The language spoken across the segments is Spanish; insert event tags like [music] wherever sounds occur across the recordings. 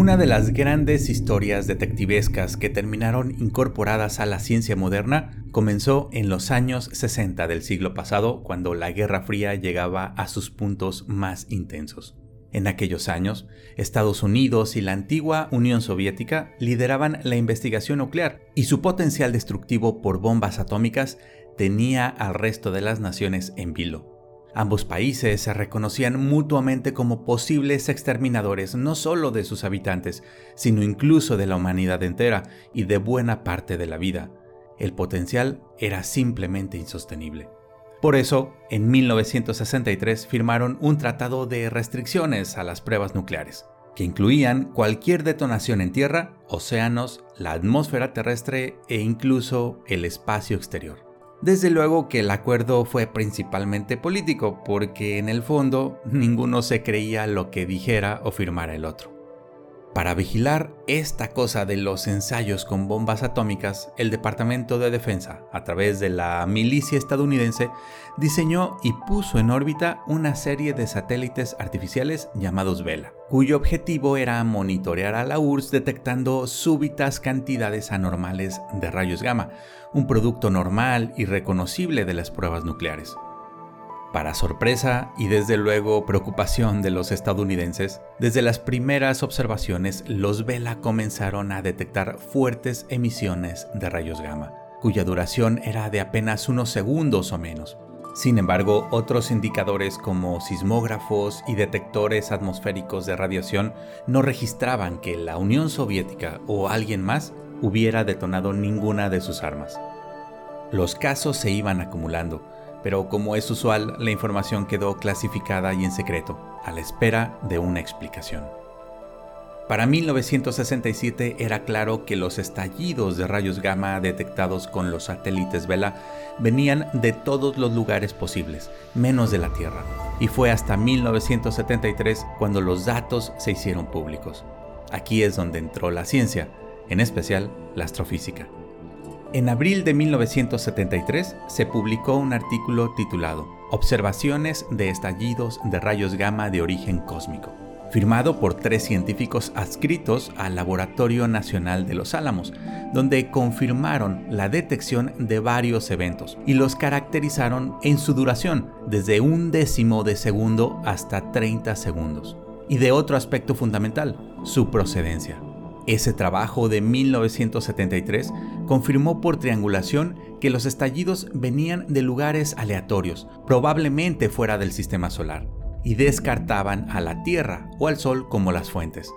Una de las grandes historias detectivescas que terminaron incorporadas a la ciencia moderna comenzó en los años 60 del siglo pasado, cuando la Guerra Fría llegaba a sus puntos más intensos. En aquellos años, Estados Unidos y la antigua Unión Soviética lideraban la investigación nuclear y su potencial destructivo por bombas atómicas tenía al resto de las naciones en vilo. Ambos países se reconocían mutuamente como posibles exterminadores no solo de sus habitantes, sino incluso de la humanidad entera y de buena parte de la vida. El potencial era simplemente insostenible. Por eso, en 1963 firmaron un tratado de restricciones a las pruebas nucleares, que incluían cualquier detonación en tierra, océanos, la atmósfera terrestre e incluso el espacio exterior. Desde luego que el acuerdo fue principalmente político, porque en el fondo ninguno se creía lo que dijera o firmara el otro. Para vigilar esta cosa de los ensayos con bombas atómicas, el Departamento de Defensa, a través de la milicia estadounidense, diseñó y puso en órbita una serie de satélites artificiales llamados Vela, cuyo objetivo era monitorear a la URSS detectando súbitas cantidades anormales de rayos gamma, un producto normal y reconocible de las pruebas nucleares. Para sorpresa y desde luego preocupación de los estadounidenses, desde las primeras observaciones los Vela comenzaron a detectar fuertes emisiones de rayos gamma, cuya duración era de apenas unos segundos o menos. Sin embargo, otros indicadores como sismógrafos y detectores atmosféricos de radiación no registraban que la Unión Soviética o alguien más hubiera detonado ninguna de sus armas. Los casos se iban acumulando, pero como es usual, la información quedó clasificada y en secreto, a la espera de una explicación. Para 1967 era claro que los estallidos de rayos gamma detectados con los satélites Vela venían de todos los lugares posibles, menos de la Tierra, y fue hasta 1973 cuando los datos se hicieron públicos. Aquí es donde entró la ciencia, en especial la astrofísica. En abril de 1973 se publicó un artículo titulado Observaciones de estallidos de rayos gamma de origen cósmico, firmado por tres científicos adscritos al Laboratorio Nacional de los Álamos, donde confirmaron la detección de varios eventos y los caracterizaron en su duración, desde un décimo de segundo hasta 30 segundos. Y de otro aspecto fundamental, su procedencia. Ese trabajo de 1973 confirmó por triangulación que los estallidos venían de lugares aleatorios, probablemente fuera del sistema solar, y descartaban a la Tierra o al Sol como las fuentes.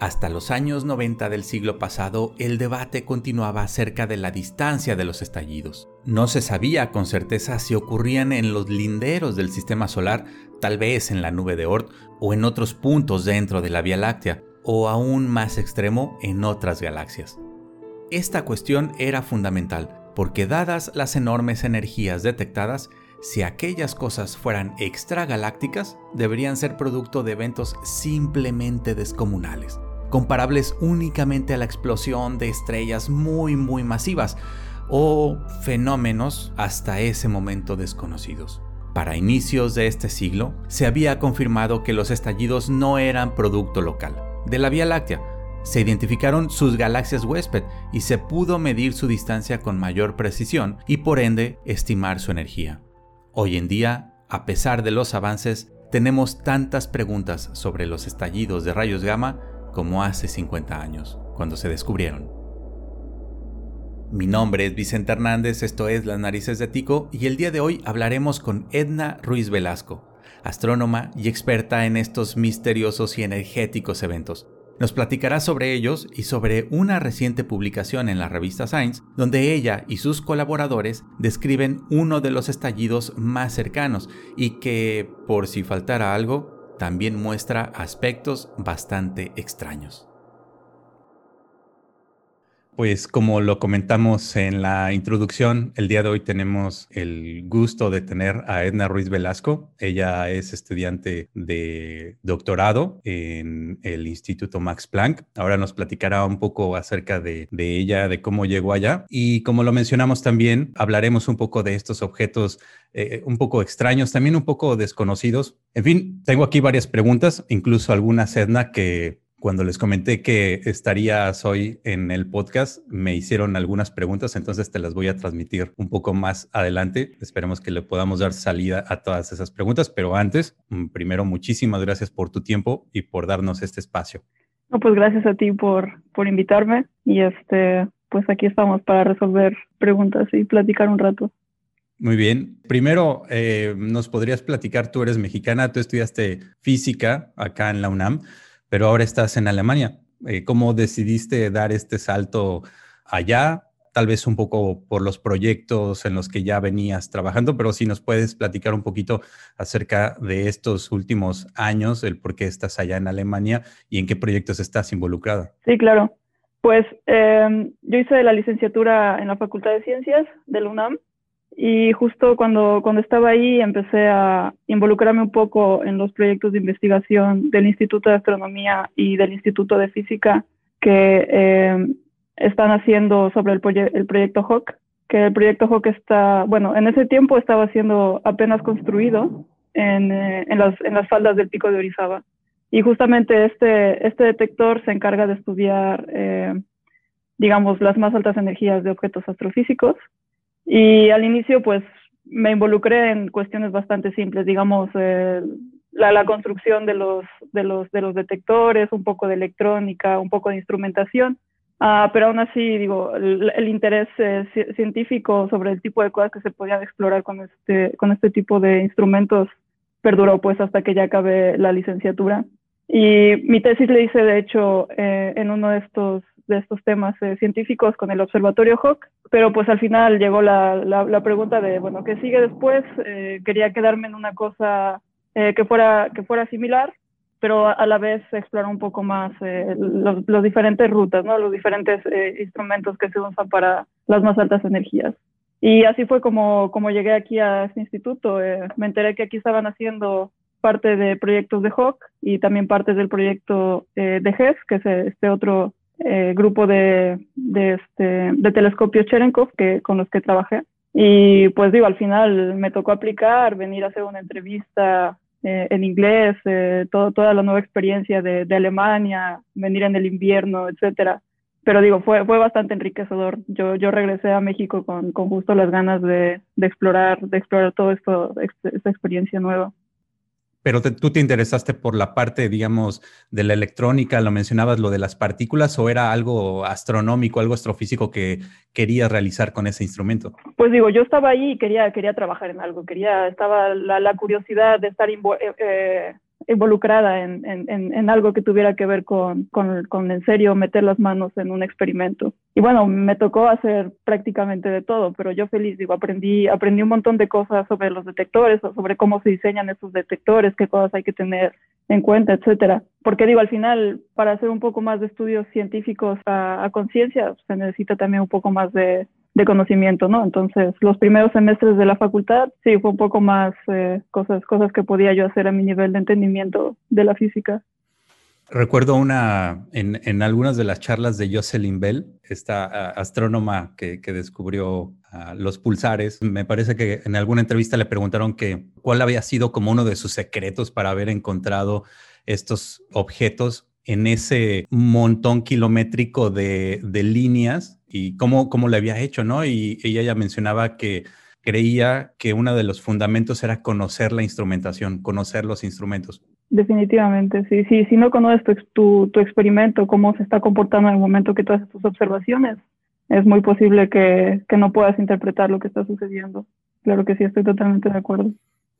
Hasta los años 90 del siglo pasado, el debate continuaba acerca de la distancia de los estallidos. No se sabía con certeza si ocurrían en los linderos del sistema solar, tal vez en la nube de Oort o en otros puntos dentro de la Vía Láctea, o aún más extremo en otras galaxias. Esta cuestión era fundamental porque dadas las enormes energías detectadas, si aquellas cosas fueran extragalácticas, deberían ser producto de eventos simplemente descomunales, comparables únicamente a la explosión de estrellas muy muy masivas o fenómenos hasta ese momento desconocidos. Para inicios de este siglo, se había confirmado que los estallidos no eran producto local, de la Vía Láctea. Se identificaron sus galaxias huésped y se pudo medir su distancia con mayor precisión y por ende estimar su energía. Hoy en día, a pesar de los avances, tenemos tantas preguntas sobre los estallidos de rayos gamma como hace 50 años, cuando se descubrieron. Mi nombre es Vicente Hernández, esto es Las Narices de Tico y el día de hoy hablaremos con Edna Ruiz Velasco, astrónoma y experta en estos misteriosos y energéticos eventos. Nos platicará sobre ellos y sobre una reciente publicación en la revista Science, donde ella y sus colaboradores describen uno de los estallidos más cercanos y que, por si faltara algo, también muestra aspectos bastante extraños. Pues como lo comentamos en la introducción, el día de hoy tenemos el gusto de tener a Edna Ruiz Velasco. Ella es estudiante de doctorado en el Instituto Max Planck. Ahora nos platicará un poco acerca de, ella, de cómo llegó allá. Y como lo mencionamos también, hablaremos un poco de estos objetos eh, un poco extraños, también un poco desconocidos. En fin, tengo aquí varias preguntas, incluso algunas, Edna, que Cuando les comenté que estarías hoy en el podcast, me hicieron algunas preguntas, entonces te las voy a transmitir un poco más adelante. Esperemos que le podamos dar salida a todas esas preguntas, pero antes, mm, primero, muchísimas gracias por tu tiempo y por darnos este espacio. No, pues gracias a ti por, por invitarme y este, pues aquí estamos para resolver preguntas y platicar un rato. Muy bien. Primero, eh, nos podrías platicar, tú eres mexicana, tú estudiaste física acá en la UNAM pero ahora estás en Alemania. Eh, ¿Cómo decidiste dar este salto allá? Tal vez un poco por los proyectos en los que ya venías trabajando, pero si nos puedes platicar un poquito acerca de estos últimos años, el por qué estás allá en Alemania y en qué proyectos estás involucrada. Sí, claro. Pues em, yo hice la licenciatura en la Facultad de Ciencias de la UNAM y justo cuando, cuando estaba ahí empecé a involucrarme un poco en los proyectos de investigación del Instituto de Astronomía y del Instituto de Física que eh, están haciendo sobre el, proyecto HAWK, que el proyecto HAWK está, bueno, en ese tiempo estaba siendo apenas construido en, eh, en, las, en las faldas del pico de Orizaba. Y justamente este, este detector se encarga de estudiar, eh, digamos, las más altas energías de objetos astrofísicos y al inicio, pues, me involucré en cuestiones bastante simples, digamos, eh, la, la, construcción de los, de, los, de los detectores, un poco de electrónica, un poco de instrumentación. Uh, pero aún así, digo, el, el interés eh, científico sobre el tipo de cosas que se podían explorar con este, con este tipo de instrumentos perduró pues hasta que ya acabé la licenciatura. Y mi tesis le hice, de hecho, eh, en uno de estos de estos temas eh, científicos con el Observatorio Hawk, pero pues al final llegó la, la, pregunta de, bueno, ¿qué sigue después? Eh, quería quedarme en una cosa eh, que, fuera, que fuera similar, pero a, la vez explorar un poco más los, los, diferentes rutas, ¿no? los diferentes instrumentos que se usan para las más altas energías. Y así fue como, como llegué aquí a este instituto. me enteré que aquí estaban haciendo parte de proyectos de Hawk y también parte del proyecto de GES, que es este otro eh, grupo de, de, este, de telescopios Cherenkov que, con los que trabajé. Y pues digo, al final me tocó aplicar, venir a hacer una entrevista eh, en inglés, eh, todo, toda la nueva experiencia de, de, Alemania, venir en el invierno, etcétera. Pero digo, fue, fue bastante enriquecedor. Yo, yo regresé a México con, con justo las ganas de, de explorar, de explorar esto, esta experiencia nueva pero tú te interesaste por la parte, digamos, de la electrónica, lo mencionabas, lo de las partículas, o era algo astronómico, algo astrofísico que querías realizar con ese instrumento? Pues digo, yo estaba ahí y quería, quería trabajar en algo, quería, estaba la, curiosidad de estar eh, eh, involucrada en, en, en, algo que tuviera que ver con, con, con, en serio meter las manos en un experimento. Y bueno, me tocó hacer prácticamente de todo, pero yo feliz, digo, aprendí, aprendí un montón de cosas sobre los detectores, sobre cómo se diseñan esos detectores, qué cosas hay que tener en cuenta, etcétera. Porque digo, al final, para hacer un poco más de estudios científicos a, a conciencia, se necesita también un poco más de, de conocimiento, ¿no? Entonces, los primeros semestres de la facultad, sí, fue un poco más eh, cosas, cosas que podía yo hacer a mi nivel de entendimiento de la física. Recuerdo una, en, en algunas de las charlas de Jocelyn Bell, esta astrónoma que, que descubrió los pulsares, me parece que en alguna entrevista le preguntaron que cuál había sido como uno de sus secretos para haber encontrado estos objetos en ese montón kilométrico de, de líneas y cómo, cómo le había hecho, ¿no? Y ella ya mencionaba que creía que uno de los fundamentos era conocer la instrumentación, conocer los instrumentos. Definitivamente, sí, sí, si no conoces tu, tu, experimento, cómo se está comportando en el momento que tú haces tus observaciones, es muy posible que, que no puedas interpretar lo que está sucediendo. Claro que sí, estoy totalmente de acuerdo.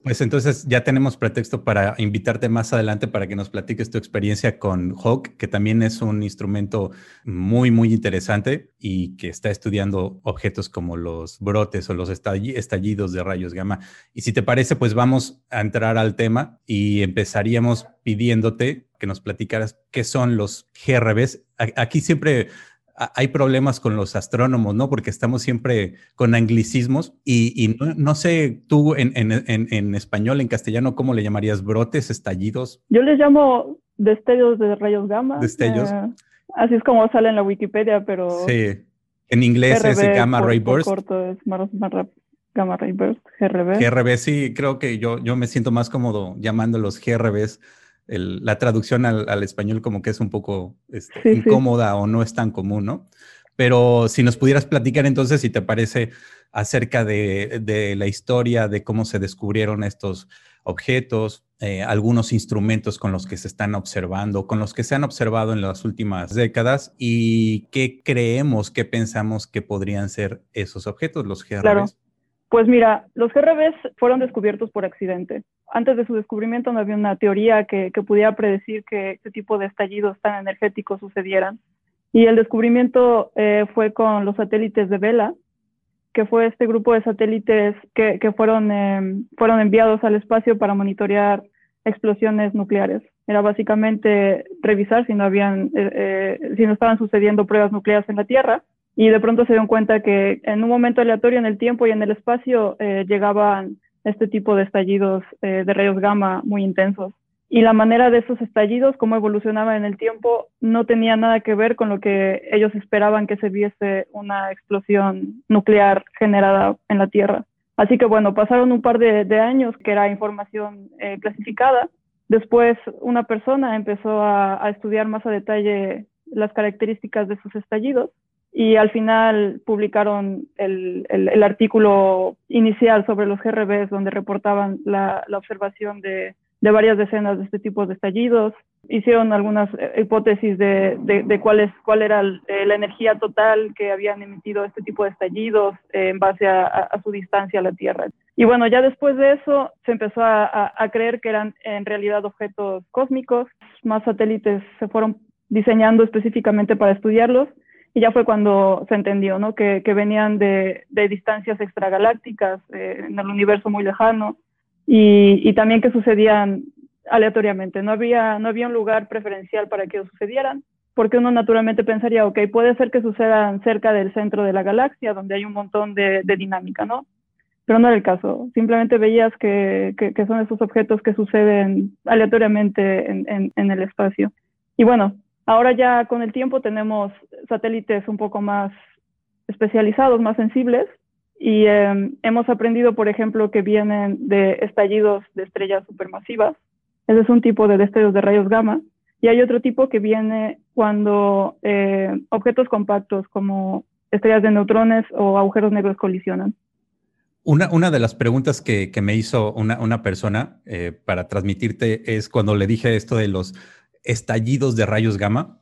Pues entonces ya tenemos pretexto para invitarte más adelante para que nos platiques tu experiencia con Hawk, que también es un instrumento muy, muy interesante y que está estudiando objetos como los brotes o los estallidos de rayos gamma. Y si te parece, pues vamos a entrar al tema y empezaríamos pidiéndote que nos platicaras qué son los GRBs. Aquí siempre hay problemas con los astrónomos, ¿no? Porque estamos siempre con anglicismos y, no, sé tú en, en, español, en castellano, ¿cómo le llamarías? ¿Brotes, estallidos? Yo les llamo destellos de rayos gamma. Destellos. Eh, así es como sale en la Wikipedia, pero... Sí. En inglés es gamma ray burst. corto es más, gamma ray burst, GRB. GRB, sí, creo que yo, yo me siento más cómodo llamándolos GRBs la traducción al, español como que es un poco este, incómoda o no es tan común, ¿no? Pero si nos pudieras platicar entonces, si te parece, acerca de, la historia, de cómo se descubrieron estos objetos, eh, algunos instrumentos con los que se están observando, con los que se han observado en las últimas décadas y qué creemos, qué pensamos que podrían ser esos objetos, los GRBs. Pues mira, los GRBs fueron descubiertos por accidente. Antes de su descubrimiento no había una teoría que, pudiera predecir que este tipo de estallidos tan energéticos sucedieran. Y el descubrimiento eh, fue con los satélites de Vela, que fue este grupo de satélites que, fueron, em, fueron enviados al espacio para monitorear explosiones nucleares. Era básicamente revisar si no, habían, eh, eh, si no estaban sucediendo pruebas nucleares en la Tierra y de pronto se dieron cuenta que en un momento aleatorio en el tiempo y en el espacio eh, llegaban este tipo de estallidos eh, de rayos gamma muy intensos. Y la manera de esos estallidos, cómo evolucionaban en el tiempo, no tenía nada que ver con lo que ellos esperaban que se viese una explosión nuclear generada en la Tierra. Así que bueno, pasaron un par de, años que era información eh, clasificada. Después una persona empezó a, a estudiar más a detalle las características de sus estallidos y al final publicaron el, artículo inicial sobre los GRBs donde reportaban la, observación de, varias decenas de este tipo de estallidos. Hicieron algunas eh, hipótesis de, cuál, era eh, la energía total que habían emitido este tipo de estallidos eh, en base a, su distancia a la Tierra. Y bueno, ya después de eso se empezó a creer que eran en realidad objetos cósmicos. Más satélites se fueron diseñando específicamente para estudiarlos y ya fue cuando se entendió, ¿no? Que, que venían de, de, distancias extragalácticas, eh, en el universo muy lejano, y, y, también que sucedían aleatoriamente. No había, no había un lugar preferencial para que sucedieran, porque uno naturalmente pensaría, ok, puede ser que sucedan cerca del centro de la galaxia, donde hay un montón de, dinámica, ¿no? Pero no era el caso. Simplemente veías que, que, son esos objetos que suceden aleatoriamente en, en, en el espacio. Y bueno, Ahora ya con el tiempo tenemos satélites un poco más especializados, más sensibles, y em, hemos aprendido, por ejemplo, que vienen de estallidos de estrellas supermasivas. Ese es un tipo de destellos de rayos gamma. Y hay otro tipo que viene cuando eh, objetos compactos como estrellas de neutrones o agujeros negros colisionan. Una, una de las preguntas que, que me hizo una, una persona eh, para transmitirte es cuando le dije esto de los estallidos de rayos gamma.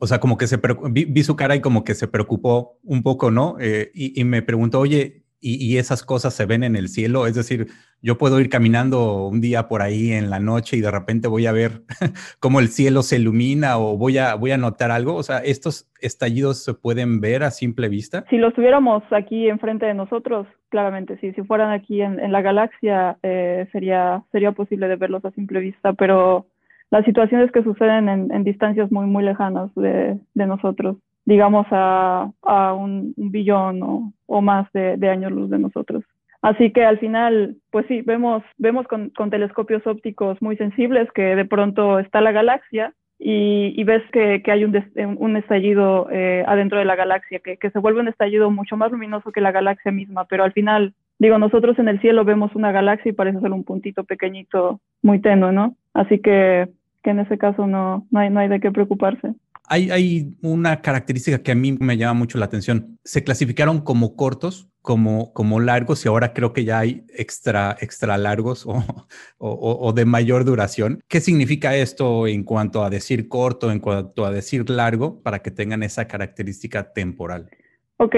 o sea, como que se vi, su cara y como que se preocupó un poco, ¿no? Eh, y, me preguntó, oye, ¿y, esas cosas se ven en el cielo? Es decir, yo puedo ir caminando un día por ahí en la noche y de repente voy a ver [laughs] cómo el cielo se ilumina o voy a, voy a notar algo. O sea, ¿estos estallidos se pueden ver a simple vista? Si los tuviéramos aquí enfrente de nosotros, claramente sí. Si fueran aquí en, la galaxia, eh, sería, sería posible de verlos a simple vista, pero las situaciones que suceden en, distancias muy, muy lejanas de, nosotros, digamos a, un, billón o, más de, años luz de nosotros. Así que al final, pues sí, vemos, vemos con, telescopios ópticos muy sensibles que de pronto está la galaxia y, ves que, hay un, estallido eh, adentro de la galaxia, que, que se vuelve un estallido mucho más luminoso que la galaxia misma, pero al final, digo, nosotros en el cielo vemos una galaxia y parece ser un puntito pequeñito, muy tenue, ¿no? Así que que en ese caso no, no, hay, no hay de qué preocuparse. Hay, hay, una característica que a mí me llama mucho la atención. Se clasificaron como cortos, como, como largos y ahora creo que ya hay extra, extra largos o, [laughs] o, o, de mayor duración. ¿Qué significa esto en cuanto a decir corto, en cuanto a decir largo, para que tengan esa característica temporal? Ok,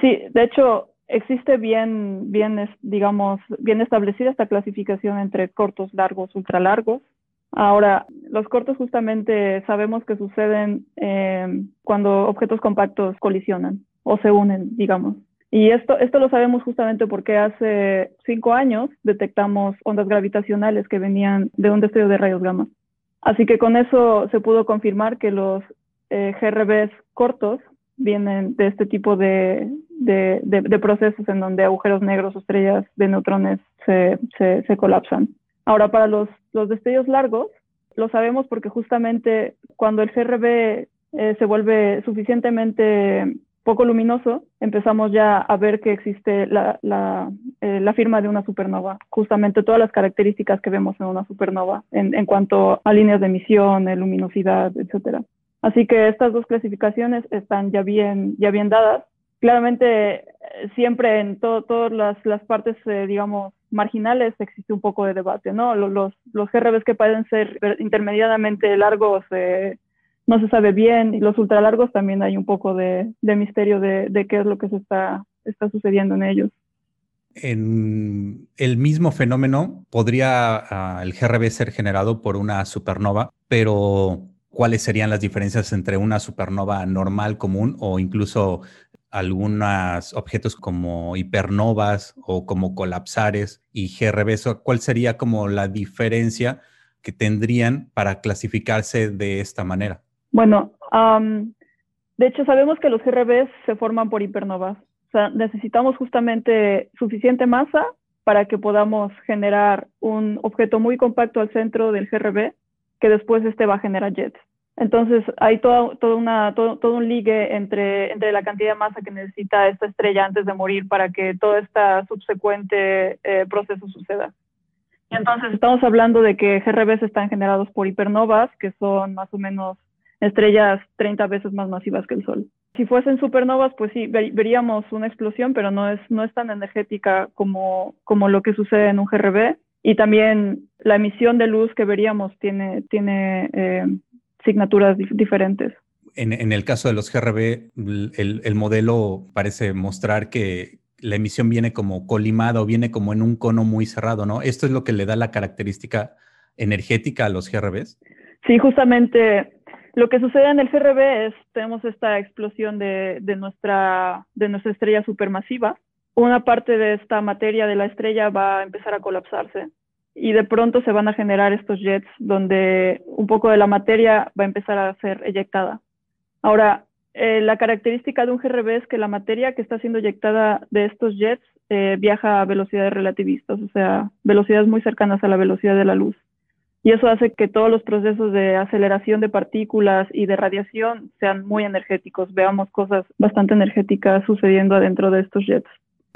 sí, de hecho existe bien, bien, digamos, bien establecida esta clasificación entre cortos, largos, ultra largos. Ahora, los cortos justamente sabemos que suceden eh, cuando objetos compactos colisionan o se unen, digamos. Y esto, esto lo sabemos justamente porque hace cinco años detectamos ondas gravitacionales que venían de un destello de rayos gamma. Así que con eso se pudo confirmar que los eh, GRBs cortos vienen de este tipo de, de, de, procesos en donde agujeros negros o estrellas de neutrones se, se, se colapsan. Ahora, para los, los destellos largos, lo sabemos porque justamente cuando el CRB eh, se vuelve suficientemente poco luminoso, empezamos ya a ver que existe eh, la, firma de una supernova, justamente todas las características que vemos en una supernova en, en cuanto a líneas de emisión, luminosidad, etcétera. Así que estas dos clasificaciones están ya bien, ya bien dadas. Claramente, siempre en todas las, las, partes, eh, digamos, marginales existe un poco de debate, ¿no? Los, los GRBs que pueden ser intermediadamente largos eh, no se sabe bien y los ultralargos también hay un poco de, de misterio de, de, qué es lo que se está, está sucediendo en ellos. En el mismo fenómeno podría uh, el GRB ser generado por una supernova, pero ¿cuáles serían las diferencias entre una supernova normal común o incluso algunos objetos como hipernovas o como colapsares y GRB? ¿Cuál sería como la diferencia que tendrían para clasificarse de esta manera? Bueno, um, de hecho sabemos que los GRBs se forman por hipernovas. O sea, necesitamos justamente suficiente masa para que podamos generar un objeto muy compacto al centro del GRB que después este va a generar jets. Entonces hay todo, una, todo, todo, un ligue entre, entre la cantidad de masa que necesita esta estrella antes de morir para que todo este subsecuente eh, proceso suceda. Y entonces estamos hablando de que GRBs están generados por hipernovas, que son más o menos estrellas 30 veces más masivas que el Sol. Si fuesen supernovas, pues sí, veríamos una explosión, pero no es, no es tan energética como, como lo que sucede en un GRB. Y también la emisión de luz que veríamos tiene, tiene eh, signaturas diferentes. En, en, el caso de los GRB, el, el, modelo parece mostrar que la emisión viene como colimada o viene como en un cono muy cerrado, ¿no? ¿Esto es lo que le da la característica energética a los GRBs? Sí, justamente lo que sucede en el GRB es, tenemos esta explosión de, de, nuestra, de nuestra estrella supermasiva. Una parte de esta materia de la estrella va a empezar a colapsarse y de pronto se van a generar estos jets donde un poco de la materia va a empezar a ser eyectada. Ahora, eh, la característica de un GRB es que la materia que está siendo eyectada de estos jets eh, viaja a velocidades relativistas, o sea, velocidades muy cercanas a la velocidad de la luz y eso hace que todos los procesos de aceleración de partículas y de radiación sean muy energéticos. Veamos cosas bastante energéticas sucediendo adentro de estos jets.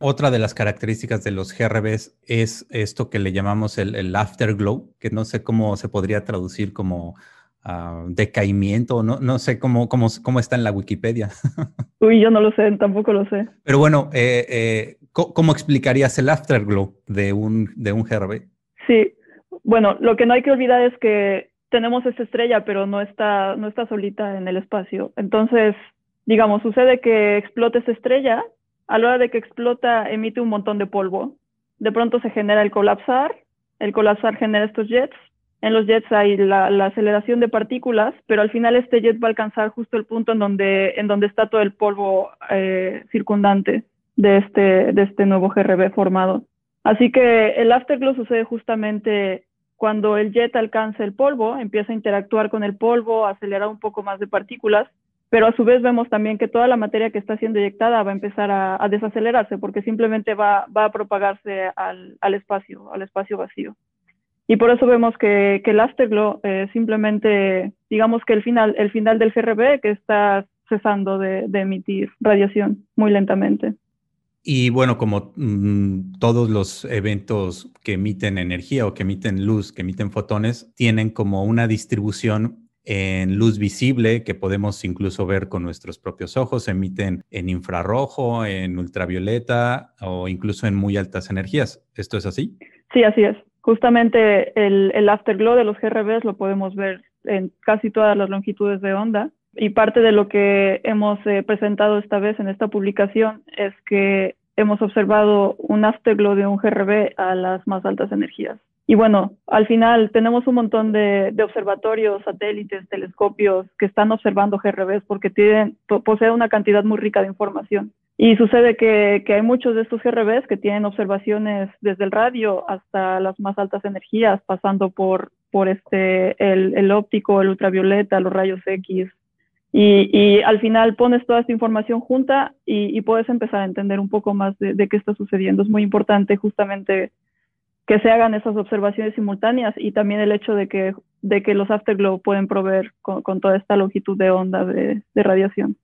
Otra de las características de los GRBs es esto que le llamamos el, afterglow, que no sé cómo se podría traducir como uh, decaimiento, no, no sé cómo, cómo, cómo está en la Wikipedia. [laughs] Uy, yo no lo sé, tampoco lo sé. Pero bueno, eh, eh, ¿cómo explicarías el afterglow de un, de un GRB? Sí, bueno, lo que no hay que olvidar es que tenemos esa estrella, pero no está, no está solita en el espacio. Entonces, digamos, sucede que explota esa estrella, a la hora de que explota emite un montón de polvo. De pronto se genera el colapsar, el colapsar genera estos jets. En los jets hay la, aceleración de partículas, pero al final este jet va a alcanzar justo el punto en donde, está todo el polvo eh, circundante de este, de este nuevo GRB formado. Así que el afterglow sucede justamente cuando el jet alcanza el polvo, empieza a interactuar con el polvo, acelera un poco más de partículas, pero a su vez vemos también que toda la materia que está siendo eyectada va a empezar a, desacelerarse porque simplemente va, va a propagarse al, al, espacio, al espacio vacío. Y por eso vemos que, que el afterglow eh, simplemente, digamos que el final, el final del GRB que está cesando de, de emitir radiación muy lentamente. Y bueno, como mm, todos los eventos que emiten energía o que emiten luz, que emiten fotones, tienen como una distribución en luz visible que podemos incluso ver con nuestros propios ojos, emiten en infrarrojo, en ultravioleta o incluso en muy altas energías. ¿Esto es así? Sí, así es. Justamente el, el afterglow de los GRBs lo podemos ver en casi todas las longitudes de onda y parte de lo que hemos eh, presentado esta vez en esta publicación es que hemos observado un afterglow de un GRB a las más altas energías. Y bueno, al final tenemos un montón de, observatorios, satélites, telescopios que están observando GRBs porque tienen, poseen una cantidad muy rica de información. Y sucede que, que, hay muchos de estos GRBs que tienen observaciones desde el radio hasta las más altas energías, pasando por, por este, el, el óptico, el ultravioleta, los rayos X, y, y, al final pones toda esta información junta y, puedes empezar a entender un poco más de, qué está sucediendo. Es muy importante justamente que se hagan esas observaciones simultáneas y también el hecho de que, de que los afterglow pueden proveer con, toda esta longitud de onda de, de radiación.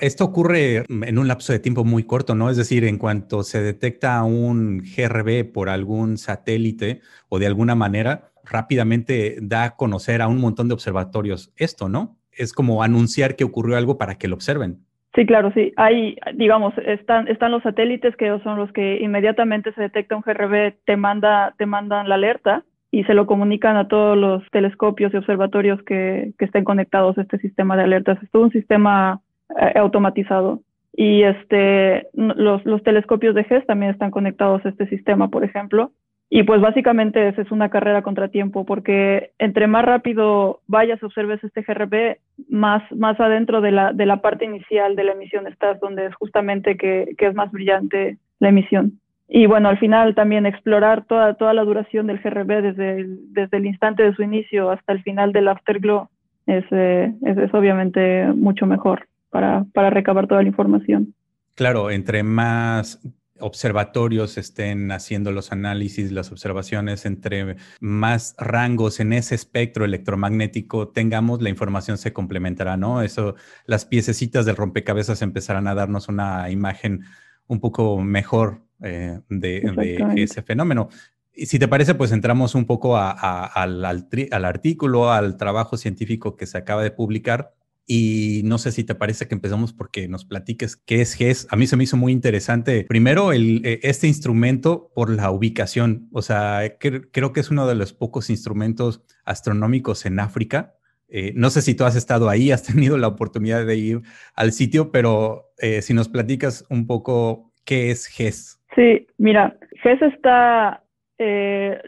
Esto ocurre en un lapso de tiempo muy corto, ¿no? Es decir, en cuanto se detecta un GRB por algún satélite o de alguna manera, rápidamente da a conocer a un montón de observatorios esto, ¿no? Es como anunciar que ocurrió algo para que lo observen. Sí, claro, sí. Hay, digamos, están, están los satélites que son los que inmediatamente se detecta un GRB, te, manda, te mandan la alerta y se lo comunican a todos los telescopios y observatorios que, estén conectados a este sistema de alertas. Es todo un sistema eh, automatizado. Y este, los, los telescopios de GES también están conectados a este sistema, por ejemplo. Y pues básicamente es una carrera contra tiempo, porque entre más rápido vayas, observes este GRB, más, más adentro de la, de la parte inicial de la emisión estás, donde es justamente que, que es más brillante la emisión. Y bueno, al final también explorar toda, toda la duración del GRB desde el, desde el instante de su inicio hasta el final del afterglow es, eh, es, es obviamente mucho mejor para, para recabar toda la información. Claro, entre más observatorios estén haciendo los análisis, las observaciones, entre más rangos en ese espectro electromagnético tengamos, la información se complementará, ¿no? Eso, las piececitas del rompecabezas empezarán a darnos una imagen un poco mejor eh, de, ese fenómeno. Y si te parece, pues entramos un poco al, al artículo, al trabajo científico que se acaba de publicar y no sé si te parece que empezamos porque nos platiques qué es GES. A mí se me hizo muy interesante. Primero, el, eh, este instrumento por la ubicación. O sea, creo que es uno de los pocos instrumentos astronómicos en África. Eh, no sé si tú has estado ahí, has tenido la oportunidad de ir al sitio, pero eh, si nos platicas un poco qué es GES. Sí, mira, GES está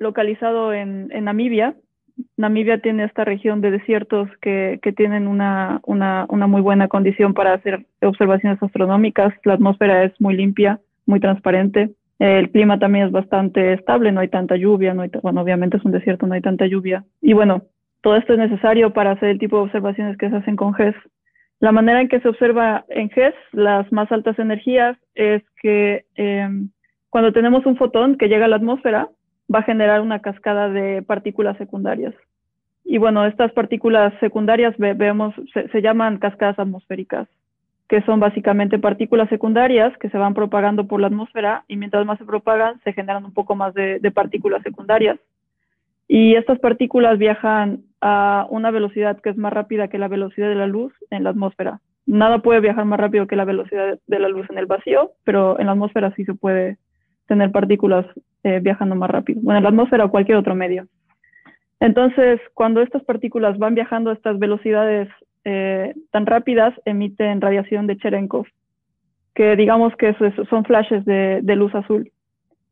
localizado en Namibia, Namibia tiene esta región de desiertos que, tienen una, una, muy buena condición para hacer observaciones astronómicas. La atmósfera es muy limpia, muy transparente. El clima también es bastante estable, no hay tanta lluvia, bueno, obviamente es un desierto, no hay tanta lluvia. Y bueno, todo esto es necesario para hacer el tipo de observaciones que se hacen con GES. La manera en que se observa en GES las más altas energías es que eh, cuando tenemos un fotón que llega a la atmósfera, va a generar una cascada de partículas secundarias. Y bueno, estas partículas secundarias vemos, se, llaman cascadas atmosféricas, que son básicamente partículas secundarias que se van propagando por la atmósfera y mientras más se propagan se generan un poco más de, de partículas secundarias. Y estas partículas viajan a una velocidad que es más rápida que la velocidad de la luz en la atmósfera. Nada puede viajar más rápido que la velocidad de la luz en el vacío, pero en la atmósfera sí se puede tener partículas eh, viajando más rápido, bueno, en la atmósfera o cualquier otro medio. Entonces, cuando estas partículas van viajando a estas velocidades eh, tan rápidas, emiten radiación de Cherenkov, que digamos que son flashes de, luz azul.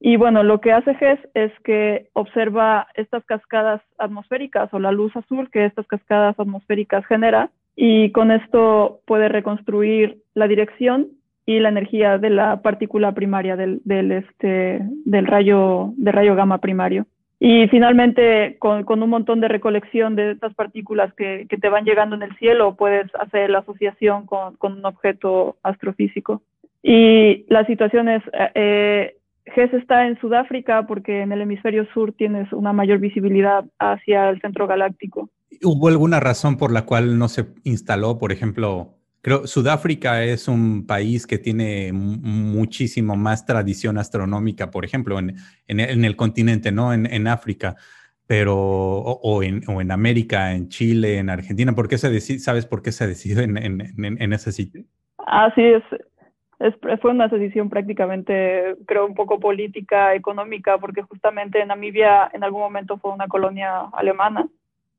Y bueno, lo que hace GES es que observa estas cascadas atmosféricas o la luz azul que estas cascadas atmosféricas genera y con esto puede reconstruir la dirección y la energía de la partícula primaria del, del, este, del, rayo, del rayo gamma primario. Y finalmente, con, con, un montón de recolección de estas partículas que, que, te van llegando en el cielo, puedes hacer la asociación con, con un objeto astrofísico. Y la situación es, eh, GES está en Sudáfrica porque en el hemisferio sur tienes una mayor visibilidad hacia el centro galáctico. ¿Hubo alguna razón por la cual no se instaló, por ejemplo, Creo Sudáfrica es un país que tiene muchísimo más tradición astronómica, por ejemplo, en, en, el continente, ¿no? En, en África, pero, o, en, o, en, América, en Chile, en Argentina. ¿Por qué se decide, ¿Sabes por qué se decidió en, ese sitio? Así es. es. Fue una decisión prácticamente, creo, un poco política, económica, porque justamente Namibia en algún momento fue una colonia alemana.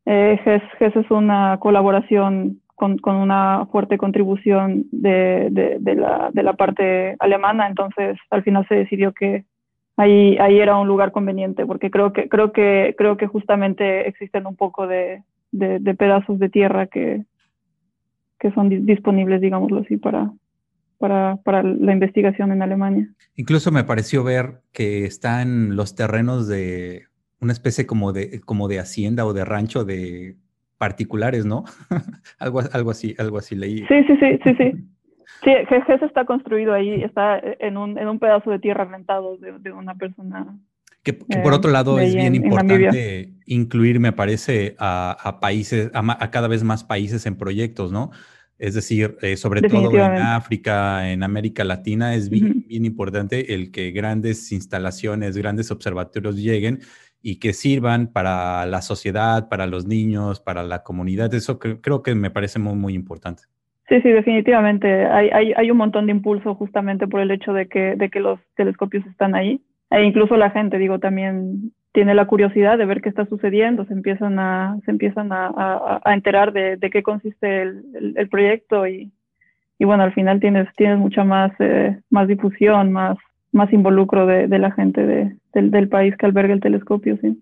Eh, GES es una colaboración con, con una fuerte contribución de, de, de, la, de, la, parte alemana, entonces al final se decidió que ahí, ahí era un lugar conveniente, porque creo que, creo que, creo que justamente existen un poco de, pedazos de tierra que, que son disponibles, digámoslo así, para, para, para, la investigación en Alemania. Incluso me pareció ver que están los terrenos de una especie como de, como de hacienda o de rancho de particulares, ¿no? [laughs] algo, algo así, algo así leí. Sí, sí, sí, sí, sí. [laughs] Sí, GES está construido ahí, está en un, en un pedazo de tierra rentado de, de una persona. Que, por otro lado es bien importante incluir, me parece, a, a países, a, a, cada vez más países en proyectos, ¿no? Es decir, eh, sobre todo en África, en América Latina, es bien, importante el que grandes instalaciones, grandes observatorios lleguen y que sirvan para la sociedad, para los niños, para la comunidad. Eso creo que me parece muy, muy importante. Sí, sí, definitivamente. Hay, hay, hay, un montón de impulso justamente por el hecho de que, de que los telescopios están ahí. E incluso la gente, digo, también tiene la curiosidad de ver qué está sucediendo, se empiezan a, se empiezan a, a, enterar de, de, qué consiste el, el, proyecto y, y, bueno, al final tienes, tienes mucha más, eh, más difusión, más, más involucro de, de la gente de, del, del, país que alberga el telescopio, sí.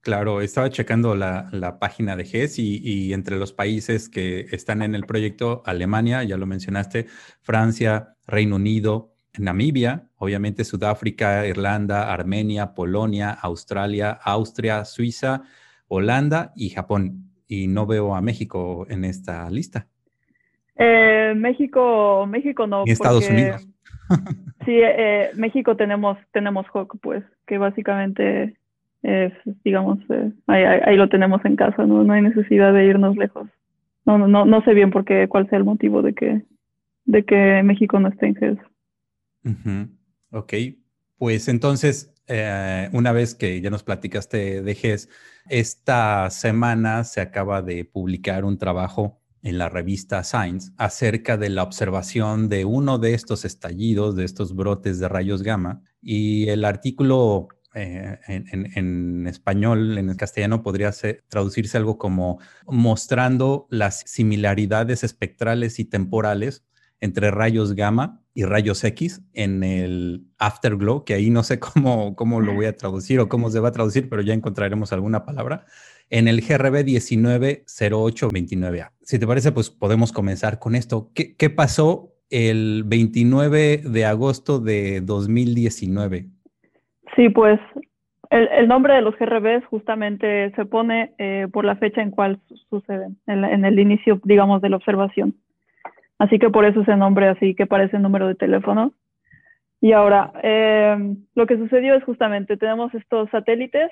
Claro, estaba checando la, la página de GES y, y, entre los países que están en el proyecto, Alemania, ya lo mencionaste, Francia, Reino Unido, Namibia, obviamente Sudáfrica, Irlanda, Armenia, Polonia, Australia, Austria, Suiza, Holanda y Japón. Y no veo a México en esta lista. Eh, México, México no. Estados Unidos. Sí, eh, México tenemos, tenemos HOC, pues, que básicamente es, digamos, eh, ahí, lo tenemos en casa, ¿no? No hay necesidad de irnos lejos. No, no, no sé bien por qué, cuál sea el motivo de que, de que México no esté en GES. Ok, pues entonces, eh, una vez que ya nos platicaste de GES, esta semana se acaba de publicar un trabajo en la revista Science acerca de la observación de uno de estos estallidos, de estos brotes de rayos gamma. Y el artículo eh, en, español, en el castellano, podría traducirse algo como mostrando las similaridades espectrales y temporales entre rayos gamma y rayos X en el afterglow, que ahí no sé cómo, cómo lo voy a traducir o cómo se va a traducir, pero ya encontraremos alguna palabra, en el GRB 190829A. Si te parece, pues podemos comenzar con esto. ¿Qué, qué pasó el 29 de agosto de 2019? Sí, pues el, el, nombre de los GRBs justamente se pone eh, por la fecha en cual suceden, en, en, el inicio, digamos, de la observación. Así que por eso ese nombre así que parece número de teléfono. Y ahora, eh, lo que sucedió es justamente, tenemos estos satélites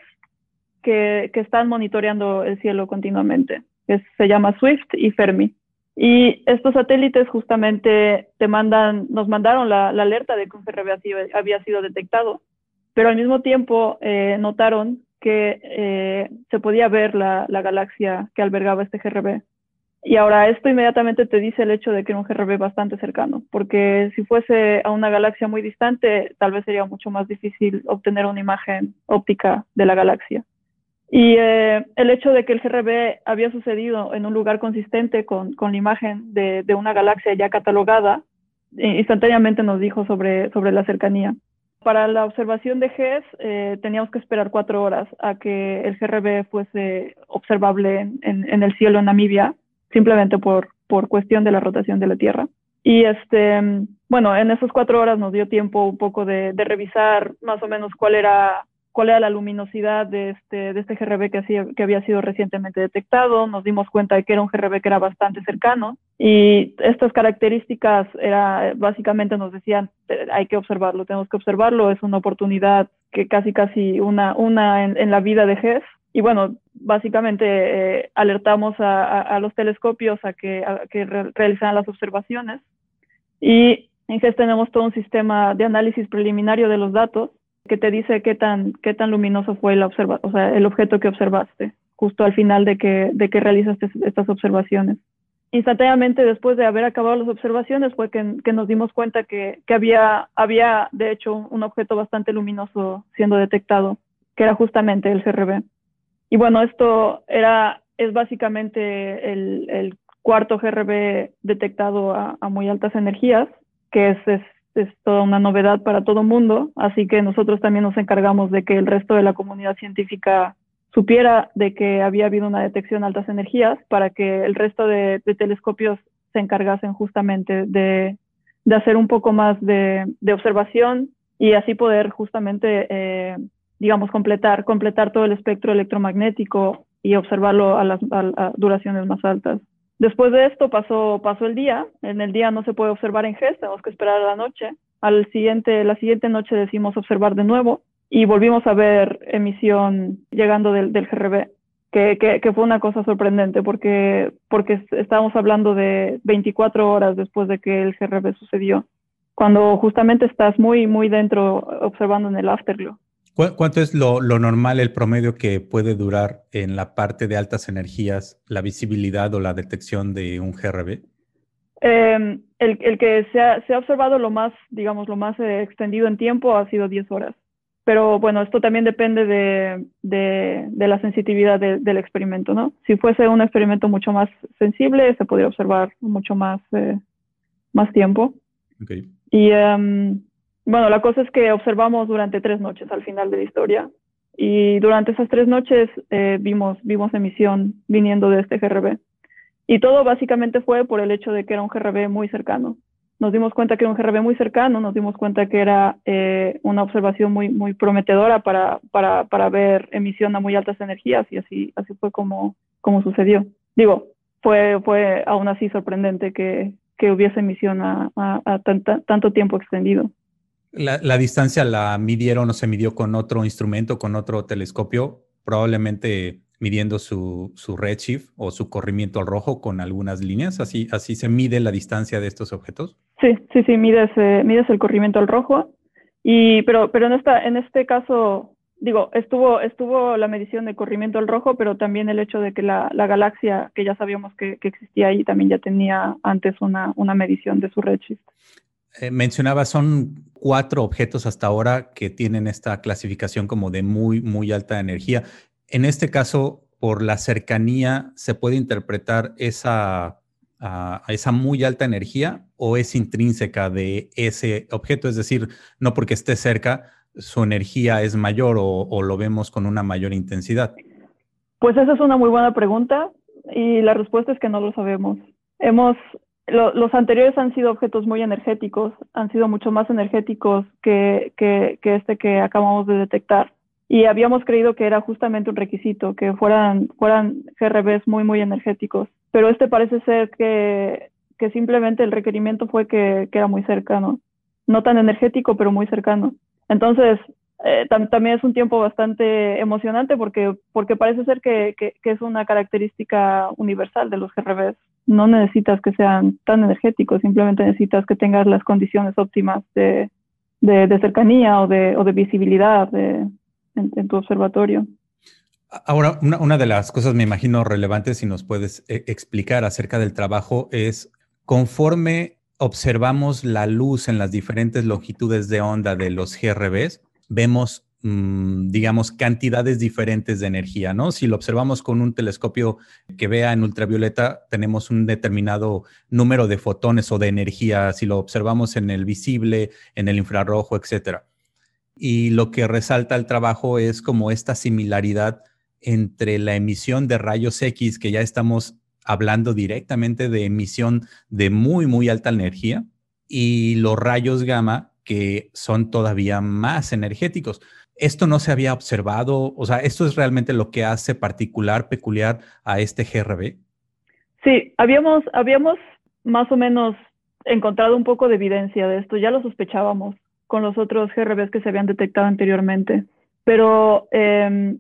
que, que están monitoreando el cielo continuamente. se llama Swift y Fermi. Y estos satélites justamente te mandan, nos mandaron la, la alerta de que un GRB había sido detectado, pero al mismo tiempo eh, notaron que eh, se podía ver la, la, galaxia que albergaba este GRB. Y ahora esto inmediatamente te dice el hecho de que era un GRB bastante cercano, porque si fuese a una galaxia muy distante, tal vez sería mucho más difícil obtener una imagen óptica de la galaxia. Y eh, el hecho de que el GRB había sucedido en un lugar consistente con, con la imagen de, de, una galaxia ya catalogada, instantáneamente nos dijo sobre, sobre la cercanía. Para la observación de GES eh, teníamos que esperar cuatro horas a que el GRB fuese observable en, en, en el cielo en Namibia simplemente por, por cuestión de la rotación de la Tierra. Y este, bueno, en esas cuatro horas nos dio tiempo un poco de, de revisar más o menos cuál era, cuál era la luminosidad de este, de este GRB que, hacía, que había sido recientemente detectado. Nos dimos cuenta de que era un GRB que era bastante cercano. Y estas características era, básicamente nos decían, eh, hay que observarlo, tenemos que observarlo, es una oportunidad que casi casi una, una en, en la vida de GES y bueno, básicamente eh, alertamos a, a, a, los telescopios a que, a que re realizaran las observaciones. Y en GES tenemos todo un sistema de análisis preliminario de los datos que te dice qué tan, qué tan luminoso fue el, observa o sea, el objeto que observaste justo al final de que, de que realizaste estas observaciones. Instantáneamente después de haber acabado las observaciones fue que, que nos dimos cuenta que, que había, había de hecho un objeto bastante luminoso siendo detectado, que era justamente el CRB. Y bueno, esto era, es básicamente el, el cuarto GRB detectado a, a, muy altas energías, que es, es, es toda una novedad para todo mundo, así que nosotros también nos encargamos de que el resto de la comunidad científica supiera de que había habido una detección a altas energías para que el resto de, de telescopios se encargasen justamente de, de, hacer un poco más de, de observación y así poder justamente eh, digamos, completar, completar todo el espectro electromagnético y observarlo a las a duraciones más altas. Después de esto pasó, pasó el día. En el día no se puede observar en GES, tenemos que esperar a la noche. Al siguiente, la siguiente noche decimos observar de nuevo y volvimos a ver emisión llegando del, del GRB, que, que, fue una cosa sorprendente porque, porque estábamos hablando de 24 horas después de que el GRB sucedió, cuando justamente estás muy, muy dentro observando en el afterglow. ¿Cuánto es lo, lo, normal, el promedio que puede durar en la parte de altas energías la visibilidad o la detección de un GRB? Eh, el, el, que se ha, se ha, observado lo más, digamos, lo más eh, extendido en tiempo ha sido 10 horas. Pero bueno, esto también depende de, de, de la sensitividad de, del experimento, ¿no? Si fuese un experimento mucho más sensible, se podría observar mucho más, eh, más tiempo. Okay. Y um, bueno, la cosa es que observamos durante tres noches al final de la historia. Y durante esas tres noches eh, vimos, vimos emisión viniendo de este GRB. Y todo básicamente fue por el hecho de que era un GRB muy cercano. Nos dimos cuenta que era un GRB muy cercano, nos dimos cuenta que era eh, una observación muy, muy prometedora para, para, para, ver emisión a muy altas energías y así, así fue como, como sucedió. Digo, fue, fue aún así sorprendente que, que hubiese emisión a, a, a tanto tiempo extendido. La, la, distancia la midieron o se midió con otro instrumento, con otro telescopio, probablemente midiendo su, su, redshift o su corrimiento al rojo con algunas líneas? ¿Así, ¿Así se mide la distancia de estos objetos? Sí, sí, sí, mides, eh, mides el corrimiento al rojo. Y, pero pero en, esta, en este caso, digo, estuvo, estuvo la medición de corrimiento al rojo, pero también el hecho de que la, la galaxia, que ya sabíamos que, que, existía ahí, también ya tenía antes una, una medición de su redshift. Eh, mencionaba, son cuatro objetos hasta ahora que tienen esta clasificación como de muy, muy alta energía. En este caso, por la cercanía, ¿se puede interpretar esa, esa muy alta energía o es intrínseca de ese objeto? Es decir, no porque esté cerca, su energía es mayor o lo vemos con una mayor intensidad. Pues esa es una muy buena pregunta y la respuesta es que no lo sabemos. Hemos lo, los anteriores han sido objetos muy energéticos, han sido mucho más energéticos que, este que acabamos de detectar y habíamos creído que era justamente un requisito, que fueran, fueran GRBs muy, muy energéticos. Pero este parece ser que, simplemente el requerimiento fue que, que, era muy cercano. No tan energético, pero muy cercano. Entonces, eh, tam también es un tiempo bastante emocionante porque, parece ser que, que, que, es una característica universal de los GRBs. No necesitas que sean tan energéticos, simplemente necesitas que tengas las condiciones óptimas de, de, cercanía o de, o de visibilidad, de, en, tu observatorio. Ahora, una, una, de las cosas, me imagino, relevantes, si nos puedes eh, explicar acerca del trabajo, es conforme observamos la luz en las diferentes longitudes de onda de los GRBs, vemos, digamos, cantidades diferentes de energía, ¿no? Si lo observamos con un telescopio que vea en ultravioleta, tenemos un determinado número de fotones o de energía. Si lo observamos en el visible, en el infrarrojo, etcétera y lo que resalta el trabajo es como esta similaridad entre la emisión de rayos X, que ya estamos hablando directamente de emisión de muy, muy alta energía, y los rayos gamma, que son todavía más energéticos. Esto no se había observado, o sea, esto es realmente lo que hace particular, peculiar a este GRB. Sí, habíamos, habíamos más o menos encontrado un poco de evidencia de esto, ya lo sospechábamos con los otros GRBs que se habían detectado anteriormente. Pero eh,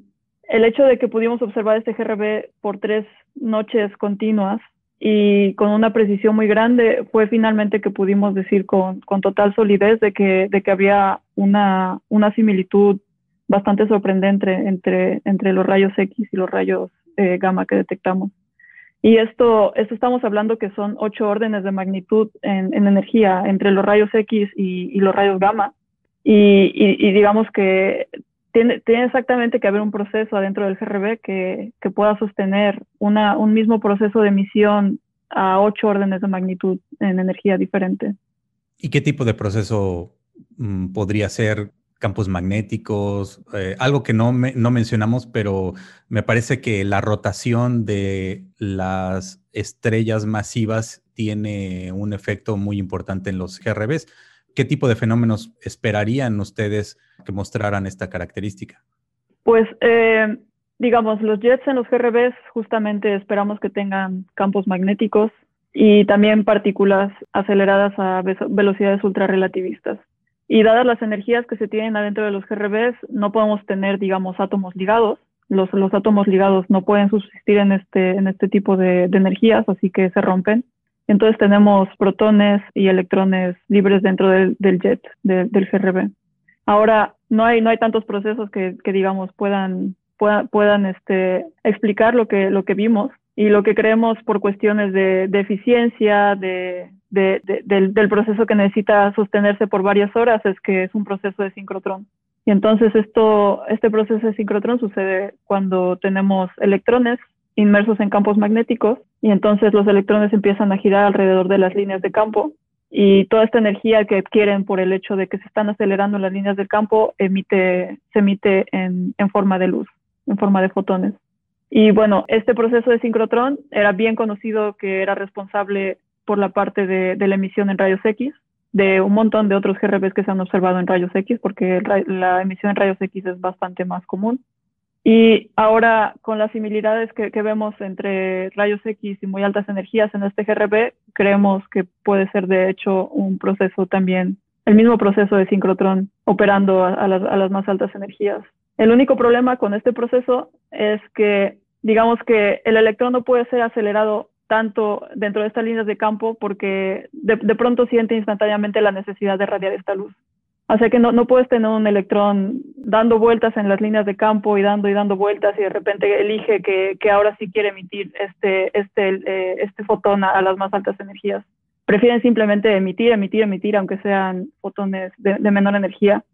el hecho de que pudimos observar este GRB por tres noches continuas y con una precisión muy grande fue finalmente que pudimos decir con, con total solidez de que, de que había una, una similitud bastante sorprendente entre, entre los rayos X y los rayos eh, gamma que detectamos. Y esto, esto estamos hablando que son ocho órdenes de magnitud en, en energía entre los rayos X y, y los rayos gamma. Y, y, y, digamos que tiene, exactamente que haber un proceso adentro del GRB que, pueda sostener un mismo proceso de emisión a ocho órdenes de magnitud en energía diferente. ¿Y qué tipo de proceso mm, podría ser? campos magnéticos, eh, algo que no, me, no mencionamos, pero me parece que la rotación de las estrellas masivas tiene un efecto muy importante en los GRBs. ¿Qué tipo de fenómenos esperarían ustedes que mostraran esta característica? Pues, eh, digamos, los jets en los GRBs justamente esperamos que tengan campos magnéticos y también partículas aceleradas a velocidades ultrarrelativistas. Y dadas las energías que se tienen adentro de los GRBs, no podemos tener, digamos, átomos ligados, los, los átomos ligados no pueden subsistir en este, en este tipo de, energías, así que se rompen. Entonces tenemos protones y electrones libres dentro del, jet, del GRB. Ahora, no hay, no hay tantos procesos que, que digamos, puedan, puedan, puedan este, explicar lo que, lo que vimos y lo que creemos por cuestiones de, de eficiencia, de, de, del, del, proceso que necesita sostenerse por varias horas, es que es un proceso de sincrotrón. Y entonces esto, este proceso de sincrotrón sucede cuando tenemos electrones inmersos en campos magnéticos y entonces los electrones empiezan a girar alrededor de las líneas de campo y toda esta energía que adquieren por el hecho de que se están acelerando las líneas del campo emite, se emite en, forma de luz, en forma de fotones. Y bueno, este proceso de sincrotrón era bien conocido que era responsable por la parte de la emisión en rayos X de un montón de otros GRBs que se han observado en rayos X, porque la emisión en rayos X es bastante más común. Y ahora, con las similitudes que, vemos entre rayos X y muy altas energías en este GRB, creemos que puede ser de hecho un proceso también, el mismo proceso de sincrotrón operando a, las, más altas energías. El único problema con este proceso es que, digamos que el electrón no puede ser acelerado tanto dentro de estas líneas de campo porque de, pronto siente instantáneamente la necesidad de radiar esta luz. O sea que no, no puedes tener un electrón dando vueltas en las líneas de campo y dando y dando vueltas y de repente elige que, que ahora sí quiere emitir este, este, eh, este fotón a, las más altas energías. Prefieren simplemente emitir, emitir, emitir, aunque sean fotones de, de menor energía.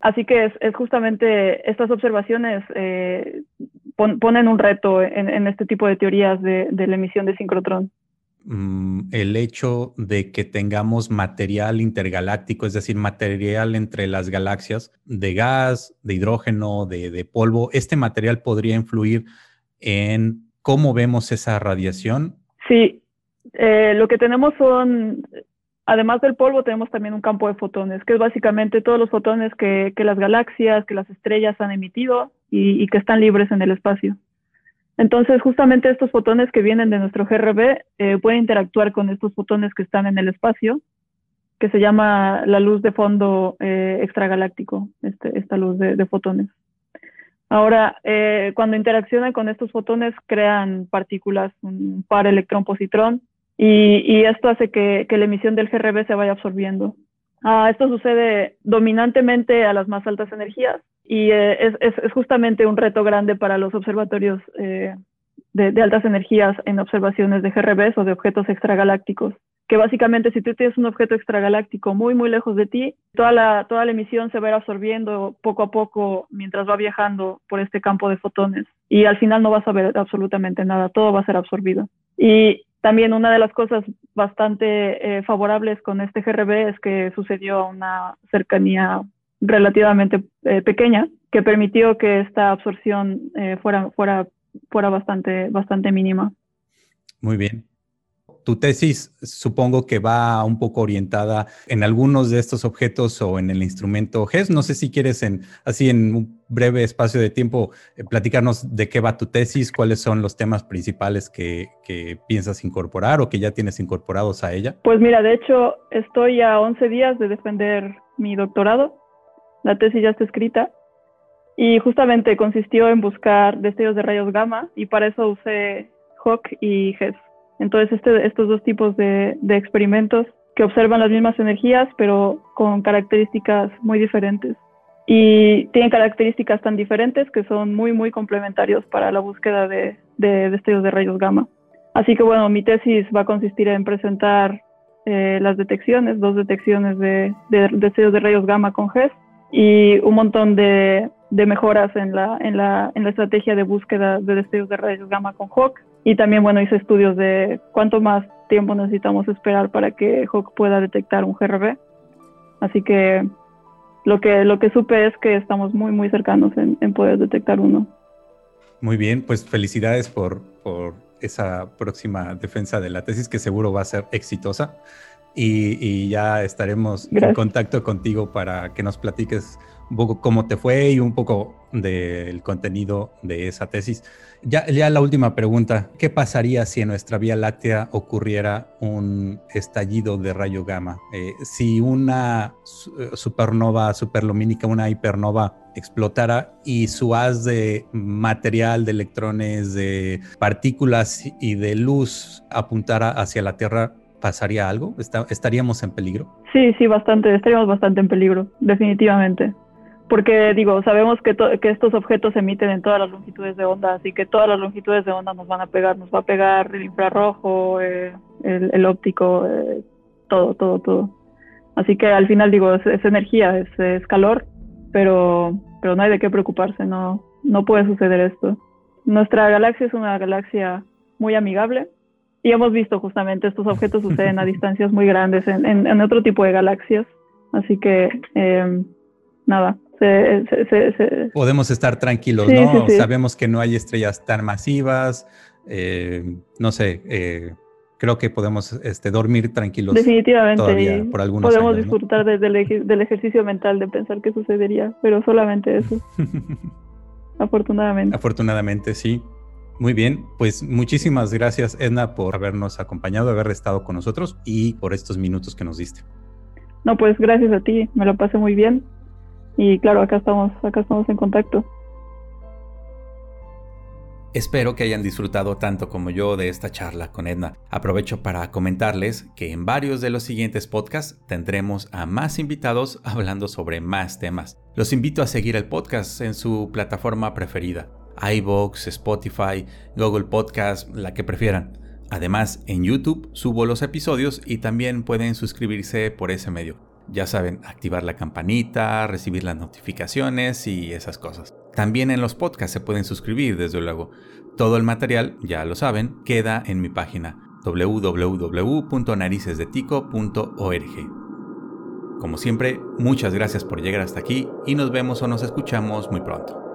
Así que es, es justamente estas observaciones eh, ponen un reto en, este tipo de teorías de, la emisión de sincrotrón. Mm, el hecho de que tengamos material intergaláctico, es decir, material entre las galaxias de gas, de hidrógeno, de, polvo, ¿este material podría influir en cómo vemos esa radiación? Sí, eh, lo que tenemos son Además del polvo, tenemos también un campo de fotones, que es básicamente todos los fotones que, las galaxias, que las estrellas han emitido y, que están libres en el espacio. Entonces, justamente estos fotones que vienen de nuestro GRB eh, pueden interactuar con estos fotones que están en el espacio, que se llama la luz de fondo eh, extragaláctico, este, esta luz de, fotones. Ahora, eh, cuando interaccionan con estos fotones, crean partículas, un par electrón-positrón, y, esto hace que, la emisión del GRB se vaya absorbiendo. Ah, esto sucede dominantemente a las más altas energías y eh, es, justamente un reto grande para los observatorios eh, de, altas energías en observaciones de GRBs o de objetos extragalácticos. Que básicamente si tú tienes un objeto extragaláctico muy, muy lejos de ti, toda la, toda la emisión se va a ir absorbiendo poco a poco mientras va viajando por este campo de fotones. Y al final no vas a ver absolutamente nada, todo va a ser absorbido. Y también una de las cosas bastante eh, favorables con este GRB es que sucedió a una cercanía relativamente eh, pequeña que permitió que esta absorción eh, fuera, fuera, fuera bastante, bastante mínima. Muy bien. Tu tesis supongo que va un poco orientada en algunos de estos objetos o en el instrumento GES. No sé si quieres en, así en un breve espacio de tiempo eh, platicarnos de qué va tu tesis, cuáles son los temas principales que, piensas incorporar o que ya tienes incorporados a ella. Pues mira, de hecho estoy a 11 días de defender mi doctorado. La tesis ya está escrita y justamente consistió en buscar destellos de rayos gamma y para eso usé Hawk y GES. Entonces, este, estos dos tipos de, experimentos que observan las mismas energías, pero con características muy diferentes. Y tienen características tan diferentes que son muy, muy complementarios para la búsqueda de, de destellos de rayos gamma. Así que, bueno, mi tesis va a consistir en presentar eh, las detecciones, dos detecciones de, de, destellos de rayos gamma con GES y un montón de, de mejoras en la, en, la, en la estrategia de búsqueda de destellos de rayos gamma con Hawk y también, bueno, hice estudios de cuánto más tiempo necesitamos esperar para que Hawk pueda detectar un GRB. Así que lo que, lo que supe es que estamos muy, muy cercanos en, poder detectar uno. Muy bien, pues felicidades por, por esa próxima defensa de la tesis que seguro va a ser exitosa. Y, ya estaremos en contacto contigo para que nos platiques un poco cómo te fue y un poco del contenido de esa tesis. Ya, ya la última pregunta, ¿qué pasaría si en nuestra Vía Láctea ocurriera un estallido de rayo gamma? Eh, si una eh, supernova superlumínica, una hipernova explotara y su haz de material, de electrones, de partículas y de luz apuntara hacia la Tierra, ¿pasaría algo? ¿Estaríamos en peligro? Sí, sí, bastante, estaríamos bastante en peligro, definitivamente porque digo, sabemos que, que estos objetos emiten en todas las longitudes de onda, así que todas las longitudes de onda nos van a pegar, nos va a pegar el infrarrojo, eh, el, óptico, eh, todo, todo, todo. Así que al final digo, es, energía, es, calor, pero, pero no hay de qué preocuparse, no, no puede suceder esto. Nuestra galaxia es una galaxia muy amigable y hemos visto justamente estos objetos suceden a [laughs] distancias muy grandes en, en, otro tipo de galaxias, así que eh, nada, Podemos estar tranquilos, ¿no? Sabemos que no hay estrellas tan masivas, eh, no sé, eh, creo que podemos este, dormir tranquilos. Definitivamente, por algunos podemos disfrutar del ejercicio mental de pensar qué sucedería, pero solamente eso. [laughs] Afortunadamente. Afortunadamente, sí. Muy bien, pues muchísimas gracias Edna por habernos acompañado, haber estado con nosotros y por estos minutos que nos diste. No, pues gracias a ti, me lo pasé muy bien y claro, acá estamos, acá estamos en contacto. Espero que hayan disfrutado tanto como yo de esta charla con Edna. Aprovecho para comentarles que en varios de los siguientes podcasts tendremos a más invitados hablando sobre más temas. Los invito a seguir el podcast en su plataforma preferida, iBox, Spotify, Google Podcast, la que prefieran. Además, en YouTube subo los episodios y también pueden suscribirse por ese medio. Ya saben, activar la campanita, recibir las notificaciones y esas cosas. También en los podcasts se pueden suscribir, desde luego. Todo el material, ya lo saben, queda en mi página www.naricesdetico.org. Como siempre, muchas gracias por llegar hasta aquí y nos vemos o nos escuchamos muy pronto.